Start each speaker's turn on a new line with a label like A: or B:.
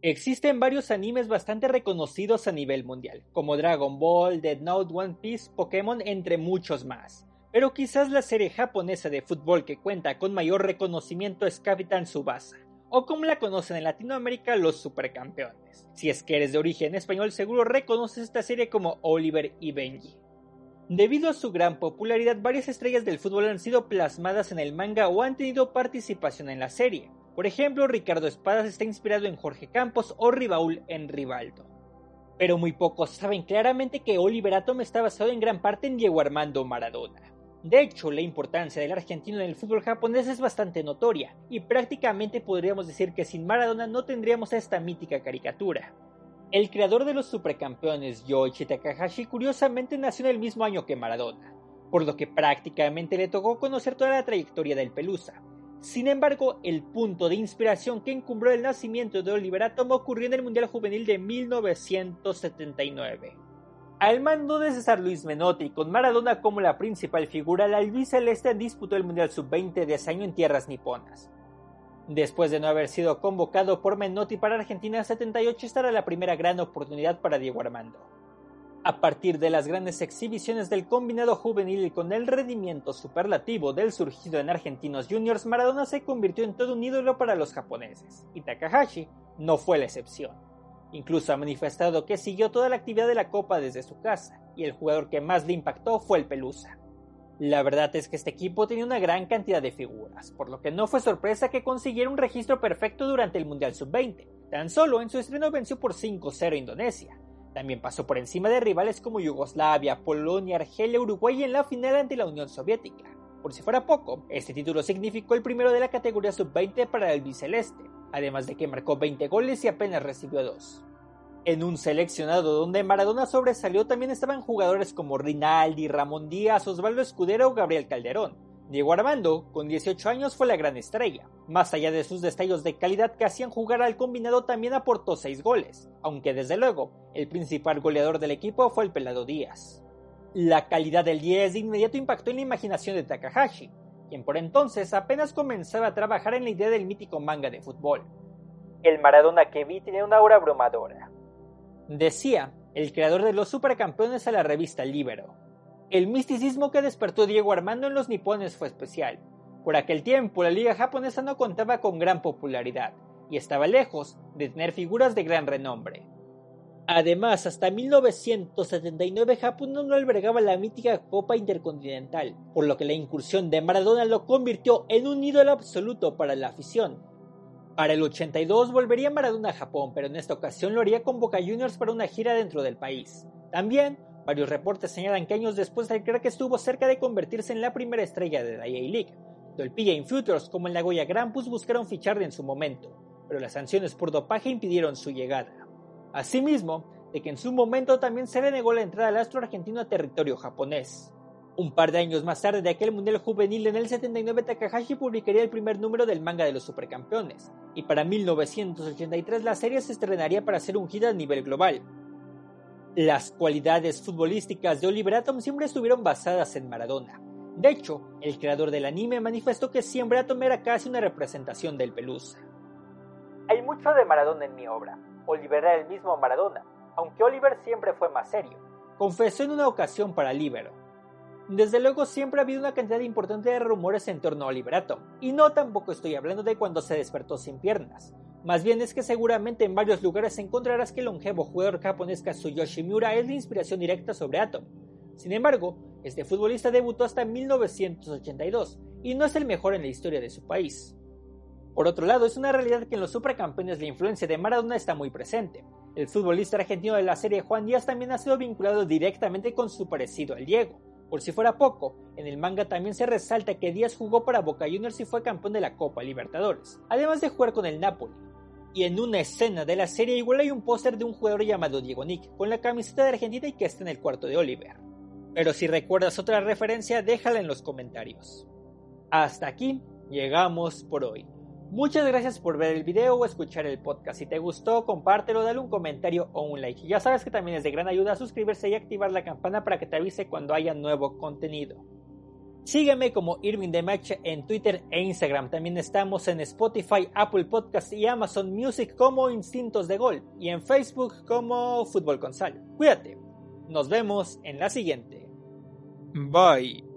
A: Existen varios animes bastante reconocidos a nivel mundial, como Dragon Ball, Dead Note, One Piece, Pokémon, entre muchos más. Pero quizás la serie japonesa de fútbol que cuenta con mayor reconocimiento es Capitán Tsubasa, o como la conocen en Latinoamérica los supercampeones. Si es que eres de origen español seguro reconoces esta serie como Oliver y Benji. Debido a su gran popularidad, varias estrellas del fútbol han sido plasmadas en el manga o han tenido participación en la serie. Por ejemplo, Ricardo Espadas está inspirado en Jorge Campos o Ribaul en Rivaldo. Pero muy pocos saben claramente que Oliver Atom está basado en gran parte en Diego Armando Maradona. De hecho, la importancia del argentino en el fútbol japonés es bastante notoria, y prácticamente podríamos decir que sin Maradona no tendríamos esta mítica caricatura. El creador de los supercampeones, Yoichi Takahashi, curiosamente nació en el mismo año que Maradona, por lo que prácticamente le tocó conocer toda la trayectoria del Pelusa. Sin embargo, el punto de inspiración que encumbró el nacimiento de Oliver Atom ocurrió en el Mundial Juvenil de 1979. Al mando de César Luis Menotti, con Maradona como la principal figura, la albiceleste disputó el Mundial Sub-20 de ese año en tierras niponas. Después de no haber sido convocado por Menotti para Argentina 78, esta era la primera gran oportunidad para Diego Armando. A partir de las grandes exhibiciones del combinado juvenil y con el rendimiento superlativo del surgido en Argentinos Juniors, Maradona se convirtió en todo un ídolo para los japoneses, y Takahashi no fue la excepción. Incluso ha manifestado que siguió toda la actividad de la Copa desde su casa, y el jugador que más le impactó fue el Pelusa. La verdad es que este equipo tenía una gran cantidad de figuras, por lo que no fue sorpresa que consiguiera un registro perfecto durante el Mundial Sub-20. Tan solo en su estreno venció por 5-0 a Indonesia. También pasó por encima de rivales como Yugoslavia, Polonia, Argelia, Uruguay y en la final ante la Unión Soviética. Por si fuera poco, este título significó el primero de la categoría Sub-20 para el biceleste, además de que marcó 20 goles y apenas recibió 2. En un seleccionado donde Maradona sobresalió también estaban jugadores como Rinaldi, Ramón Díaz, Osvaldo Escudero o Gabriel Calderón. Diego Armando, con 18 años, fue la gran estrella. Más allá de sus destellos de calidad que hacían jugar al combinado, también aportó 6 goles, aunque desde luego, el principal goleador del equipo fue el Pelado Díaz. La calidad del 10 de inmediato impactó en la imaginación de Takahashi, quien por entonces apenas comenzaba a trabajar en la idea del mítico manga de fútbol. El Maradona que vi tenía una aura abrumadora. Decía el creador de los supercampeones a la revista Libero. El misticismo que despertó Diego Armando en los nipones fue especial. Por aquel tiempo la liga japonesa no contaba con gran popularidad y estaba lejos de tener figuras de gran renombre. Además, hasta 1979 Japón no albergaba la mítica Copa Intercontinental, por lo que la incursión de Maradona lo convirtió en un ídolo absoluto para la afición. Para el 82 volvería Maradona a Japón, pero en esta ocasión lo haría con Boca Juniors para una gira dentro del país. También, varios reportes señalan que años después el crack estuvo cerca de convertirse en la primera estrella de la EA League. Dolpilla y Futures como el Nagoya Grampus buscaron ficharle en su momento, pero las sanciones por dopaje impidieron su llegada. Asimismo, de que en su momento también se le negó la entrada al astro argentino a territorio japonés. Un par de años más tarde de aquel Mundial Juvenil en el 79 Takahashi publicaría el primer número del manga de los supercampeones, y para 1983 la serie se estrenaría para ser un hit a nivel global. Las cualidades futbolísticas de Oliver Atom siempre estuvieron basadas en Maradona. De hecho, el creador del anime manifestó que siempre Atom era casi una representación del Pelusa. Hay mucho de Maradona en mi obra, Oliver era el mismo Maradona, aunque Oliver siempre fue más serio. Confesó en una ocasión para Libero. Desde luego siempre ha habido una cantidad importante de rumores en torno a Oliver Atom, y no tampoco estoy hablando de cuando se despertó sin piernas. Más bien es que seguramente en varios lugares encontrarás que el longevo jugador japonés Kazuyoshi Miura es la inspiración directa sobre Atom. Sin embargo, este futbolista debutó hasta 1982 y no es el mejor en la historia de su país. Por otro lado, es una realidad que en los supercampeones la influencia de Maradona está muy presente. El futbolista argentino de la serie Juan Díaz también ha sido vinculado directamente con su parecido al Diego. Por si fuera poco, en el manga también se resalta que Díaz jugó para Boca Juniors y fue campeón de la Copa Libertadores, además de jugar con el Napoli. Y en una escena de la serie igual hay un póster de un jugador llamado Diego Nick, con la camiseta de Argentina y que está en el cuarto de Oliver. Pero si recuerdas otra referencia, déjala en los comentarios. Hasta aquí llegamos por hoy. Muchas gracias por ver el video o escuchar el podcast. Si te gustó, compártelo, dale un comentario o un like. Ya sabes que también es de gran ayuda suscribirse y activar la campana para que te avise cuando haya nuevo contenido. Sígueme como Irving de Match en Twitter e Instagram. También estamos en Spotify, Apple Podcast y Amazon Music como Instintos de Gol y en Facebook como Fútbol con Sal. Cuídate. Nos vemos en la siguiente. Bye.